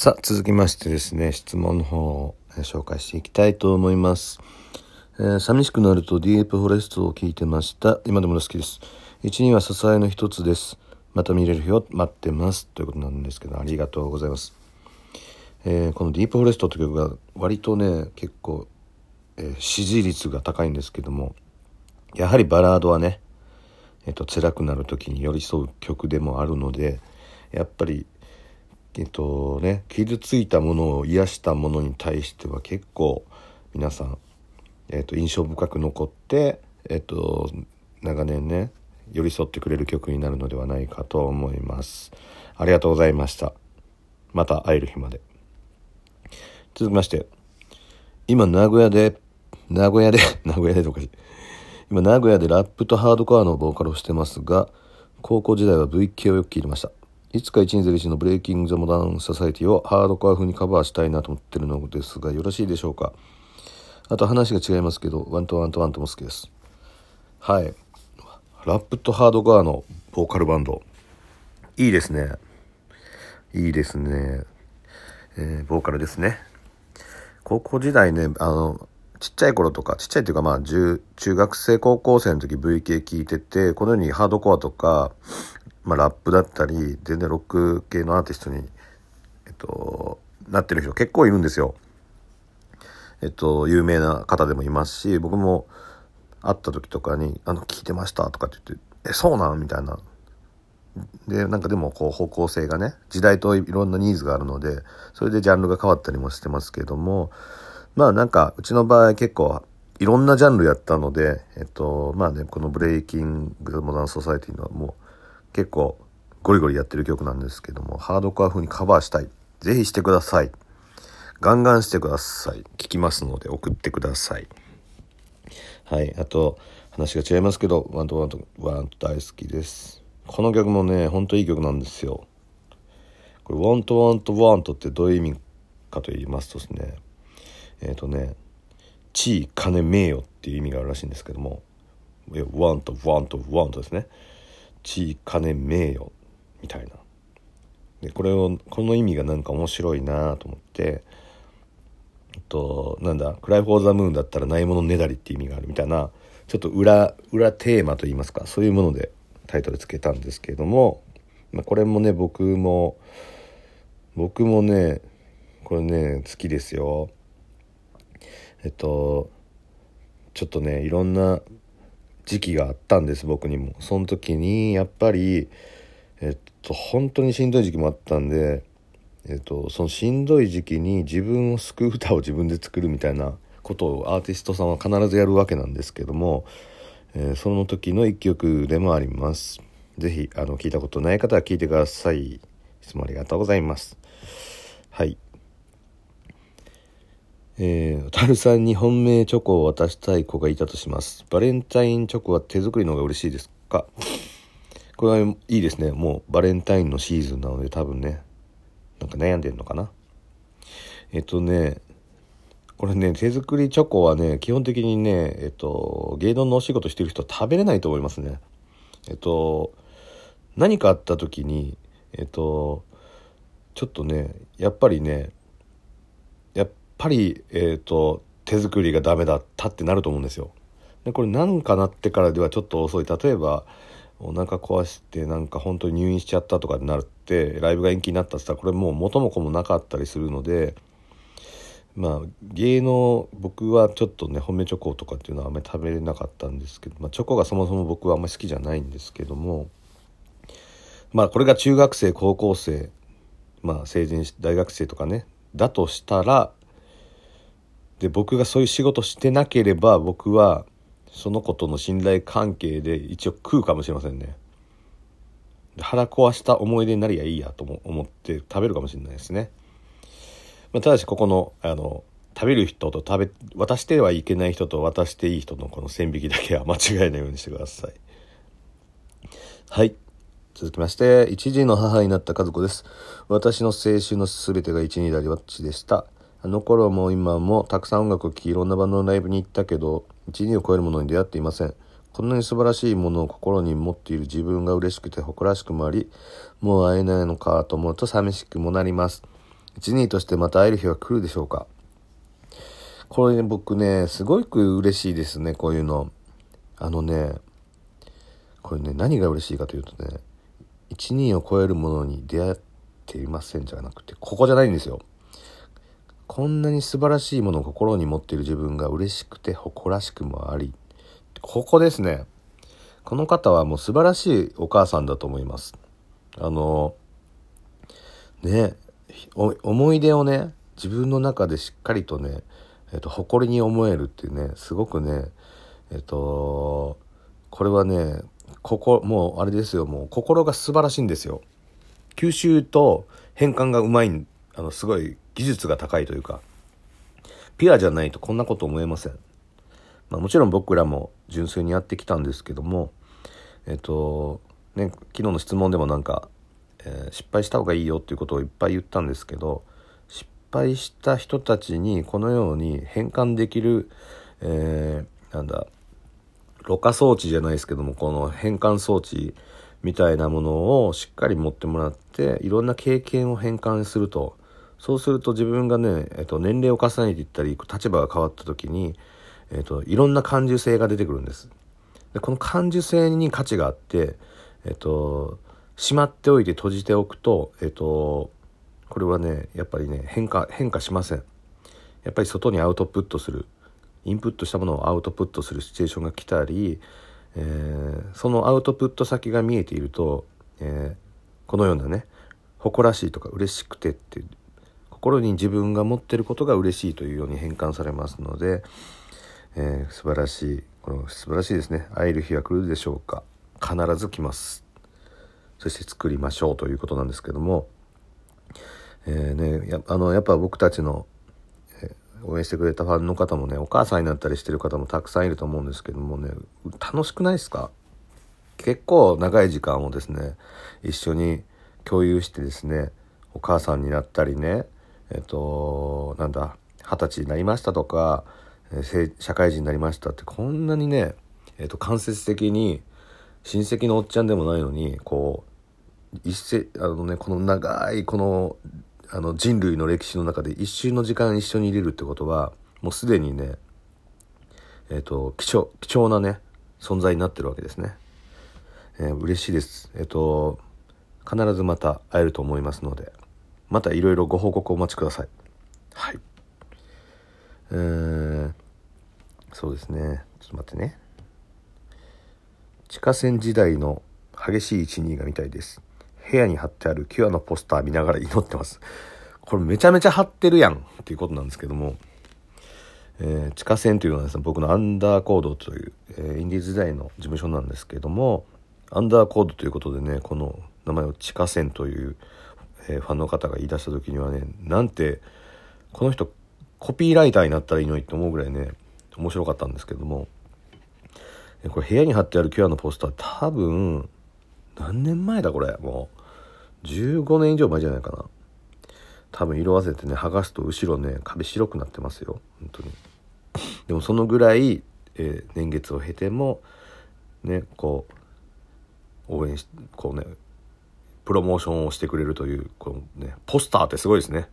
さあ、続きましてですね、質問の方を紹介していきたいと思います。えー、寂しくなるとディープフォレストを聞いてました。今でも好きです。一には支えの一つです。また見れる日を待ってます。ということなんですけど、ありがとうございます。えー、このディープフォレストという曲が割とね、結構、えー、支持率が高いんですけども、やはりバラードはね、えっ、と、辛くなる時に寄り添う曲でもあるので、やっぱりえっとね傷ついたものを癒したものに対しては結構皆さん、えっと、印象深く残ってえっと長年ね寄り添ってくれる曲になるのではないかと思います。ありがとうございました。また会える日まで。続きまして今名古屋で名古屋で 名古屋でとか今名古屋でラップとハードコアのボーカルをしてますが高校時代は VK をよく聞いてました。いつか101の Breaking the Modern Society をハードコア風にカバーしたいなと思ってるのですがよろしいでしょうか？あと話が違いますけどワンとワンとワンとも好きです。はい。ラップとハードコアのボーカルバンド。いいですね。いいですね。えー、ボーカルですね。高校時代ねあのちっちゃい頃とかちっちゃいっていうかまあ中学生高校生の時 VK 聞いててこのようにハードコアとかまあ、ラップだったり全然ロック系のアーティストに、えっと、なってる人結構いるんですよ。えっと、有名な方でもいますし僕も会った時とかに「あの聞いてました」とかって言って「えそうなん?」みたいな。でなんかでもこう方向性がね時代といろんなニーズがあるのでそれでジャンルが変わったりもしてますけどもまあなんかうちの場合結構いろんなジャンルやったのでえっとまあねこのブレイキング・モダン・ソサイティのもう結構ゴリゴリやってる曲なんですけども、ハードコア風にカバーしたい。ぜひしてください。ガンガンしてください。聞きますので送ってください。はい。あと、話が違いますけど、ワンとワンとワンと大好きです。この曲もね、ほんといい曲なんですよ。これ、ワンとワンとワンとってどういう意味かと言いますとですね、えっ、ー、とね、地位、金、名誉っていう意味があるらしいんですけども、ワンとワンとワンとですね。地位金名誉みたいな。でこれをこの意味がなんか面白いなと思ってとなんだ「 Cry for the Moon」だったらないものねだりって意味があるみたいなちょっと裏裏テーマといいますかそういうものでタイトルつけたんですけれども、まあ、これもね僕も僕もねこれね好きですよ。えっとちょっとねいろんな時期があったんです僕にも。その時にやっぱりえっと本当にしんどい時期もあったんでえっとそのしんどい時期に自分を救う歌を自分で作るみたいなことをアーティストさんは必ずやるわけなんですけども、えー、その時の一曲でもあります。是非あの聞いたことない方は聞いてください。いつもありがとうございます。はい。えー、タルさんに本命チョコを渡したい子がいたとします。バレンタインチョコは手作りの方が嬉しいですか？これはいいですね。もうバレンタインのシーズンなので多分ね、なんか悩んでんのかな？えっとね、これね、手作りチョコはね、基本的にね、えっと、芸能のお仕事してる人は食べれないと思いますね。えっと、何かあった時に、えっと、ちょっとね、やっぱりね、ぱり、えーと、手作りがダメだったってなると思うんですよ。でこれ何かなってからではちょっと遅い例えばお腹壊してなんか本当に入院しちゃったとかになってライブが延期になったって言ったらこれもう元も子もなかったりするのでまあ芸能僕はちょっとね褒めチョコとかっていうのはあんまり食べれなかったんですけど、まあ、チョコがそもそも僕はあんまり好きじゃないんですけどもまあこれが中学生高校生まあ成人大学生とかねだとしたらで僕がそういう仕事してなければ僕はその子との信頼関係で一応食うかもしれませんね腹壊した思い出になりゃいいやと思って食べるかもしれないですね、まあ、ただしここのあの食べる人と食べ渡してはいけない人と渡していい人のこの線引きだけは間違えないようにしてくださいはい続きまして、一児の母になった和子です。私の青春のすべてが一二だりわっちでした。あの頃も今もたくさん音楽を聴きいろんなバンドのライブに行ったけど1、2を超えるものに出会っていません。こんなに素晴らしいものを心に持っている自分が嬉しくて誇らしくもあり、もう会えないのかと思うと寂しくもなります。1、2としてまた会える日は来るでしょうかこれね、僕ね、すごく嬉しいですね、こういうの。あのね、これね、何が嬉しいかというとね、1、2を超えるものに出会っていませんじゃなくて、ここじゃないんですよ。こんなに素晴らしいものを心に持っている自分が嬉しくて誇らしくもあり、ここですね。この方はもう素晴らしいお母さんだと思います。あの、ね、思い出をね、自分の中でしっかりとね、えっと、誇りに思えるっていうね、すごくね、えっと、これはね、ここ、もうあれですよ、もう心が素晴らしいんですよ。吸収と変換がうまい、あの、すごい技術が高いというか、ピュアじゃないとこんなこと思えません。まあもちろん僕らも純粋にやってきたんですけども、えっと、ね、昨日の質問でもなんか、えー、失敗した方がいいよっていうことをいっぱい言ったんですけど、失敗した人たちにこのように変換できる、えー、なんだろ過装置じゃないですけどもこの変換装置みたいなものをしっかり持ってもらっていろんな経験を変換するとそうすると自分がね、えっと、年齢を重ねていったり立場が変わった時に、えっと、いろんな感受性が出てくるんです。でこの感受性に価値があって、えっと、しまっておいて閉じておくと、えっと、これはねやっぱりね変化変化しませんやっぱり外にアウトプットするインプットしたものをアウトプットするシチュエーションが来たり、えー、そのアウトプット先が見えていると、えー、このようなね誇らしいとか嬉しくてって心に自分が持ってることが嬉しいというように変換されますので、えー、素晴らしいこの素晴らしいですね。会える日が来るでしょうか。必ず来ます。そして作りましょうということなんですけどもえー、ね、やあのやっぱ僕たちの、えー、応援してくれたファンの方もねお母さんになったりしてる方もたくさんいると思うんですけどもね楽しくないですか？結構長い時間をですね一緒に共有してですねお母さんになったりねえっ、となんだ二十歳になりましたとか、え、社会人になりましたってこんなにね、えっと間接的に親戚のおっちゃんでもないのにこう一世あのねこの長いこのあの人類の歴史の中で一瞬の時間一緒に入れるってことはもうすでにねえっ、ー、と貴重貴重なね存在になってるわけですね、えー、嬉しいです。えっ、ー、と必ずまた会えると思いますので。またいろいろご報告お待ちください。はい。えー、そうですね。ちょっと待ってね。地下戦時代の激しい12が見たいです。部屋に貼ってあるキュアのポスター見ながら祈ってます。これめちゃめちゃ貼ってるやんっていうことなんですけども、えー、地下線というのはですね、僕のアンダーコードという、えー、インディーズ時代の事務所なんですけども、アンダーコードということでね、この名前を地下線という、えー、ファンの方が言い出した時にはね、なんて、この人コピーライターになったらいいのにって思うぐらいね、面白かったんですけども、これ部屋に貼ってあるキュアのポスター多分、何年前だこれ、もう。15年以上前じゃないかな。多分色あせてね剥がすと後ろね壁白くなってますよ。本当に。でもそのぐらい、えー、年月を経てもねこう応援しこうねプロモーションをしてくれるというこのねポスターってすごいですね。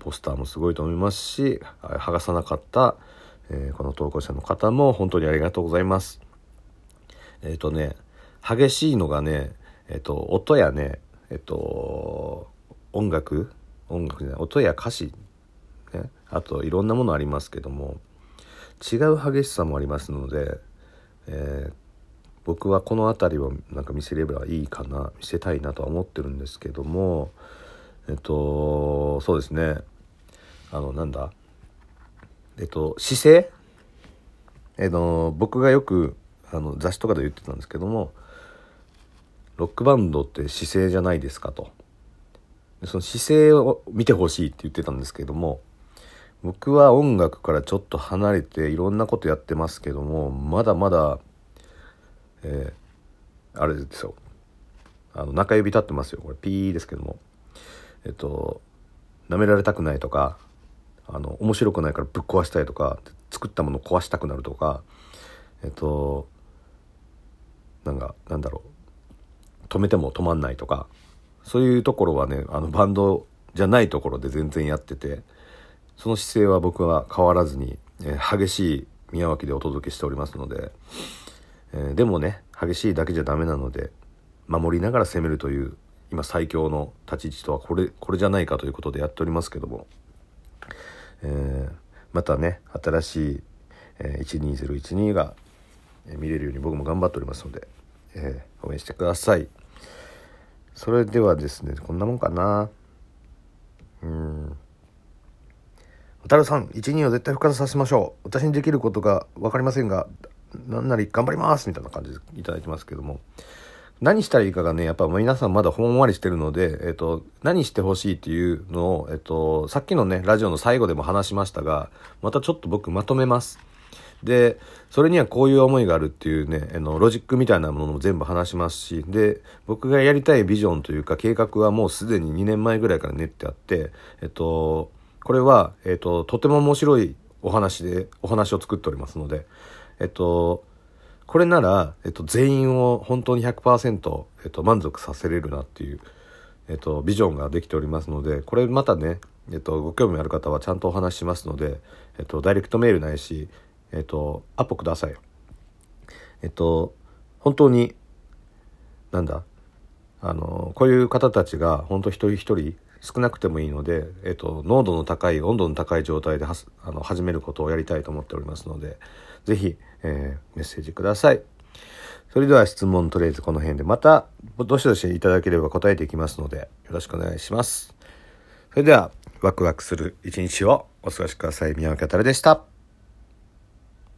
ポスターもすごいと思いますし剥がさなかった、えー、この投稿者の方も本当にありがとうございます。えっ、ー、とね激しいのがねえっ、ー、と音やねえっと音楽音楽じゃない音や歌詞、ね、あといろんなものありますけども違う激しさもありますので、えー、僕はこの辺りをなんか見せればいいかな見せたいなとは思ってるんですけどもえっとそうですね。あのなんだ？えっと姿勢？えっと僕がよくあの雑誌とかで言ってたんですけどもロックバンドって姿勢じゃないですかと。その姿勢を見てほしいって言ってたんですけども僕は音楽からちょっと離れていろんなことやってますけどもまだまだえー、あれですよ。あの中指立ってますよ。これピーですけども。えっと舐められたくないとかあの面白くないからぶっ壊したいとか作ったもの壊したくなるとかえっとなんかなんだろう。止めても止まんないとかそういうところはねあのバンドじゃないところで全然やっててその姿勢は僕は変わらずに、えー、激しい宮脇でお届けしておりますので、えー、でもね激しいだけじゃダメなので守りながら攻めるという今最強の立ち位置とはこれこれじゃないかということでやっておりますけども、えー、またね新しい、えー、12012が見れるように僕も頑張っておりますので、えー、応援してください。それではですねこんなもんかな。うん。渡るさん12を絶対復活させましょう。私にできることが分かりませんが何なり頑張りますみたいな感じでいただいてますけども何したらいいかがねやっぱ皆さんまだほんわりしてるので、えっと、何してほしいっていうのを、えっと、さっきのねラジオの最後でも話しましたがまたちょっと僕まとめます。でそれにはこういう思いがあるっていうねあのロジックみたいなものも全部話しますしで僕がやりたいビジョンというか計画はもうすでに2年前ぐらいから練ってあってえっとこれは、えっと、とても面白いお話でお話を作っておりますのでえっとこれなら、えっと、全員を本当に100%、えっと、満足させれるなっていう、えっと、ビジョンができておりますのでこれまたね、えっと、ご興味ある方はちゃんとお話ししますので、えっと、ダイレクトメールないし、えっと、アポください。えっと、本当に、なんだ、あの、こういう方たちが本当一人一人少なくてもいいので、えっと、濃度の高い、温度の高い状態ではあの始めることをやりたいと思っておりますので、是非、えー、メッセージください。それでは質問とりあえずこの辺でまたどしどしいただければ答えていきますのでよろしくお願いします。それではワクワクする一日をお過ごしください。宮脇あたるでした。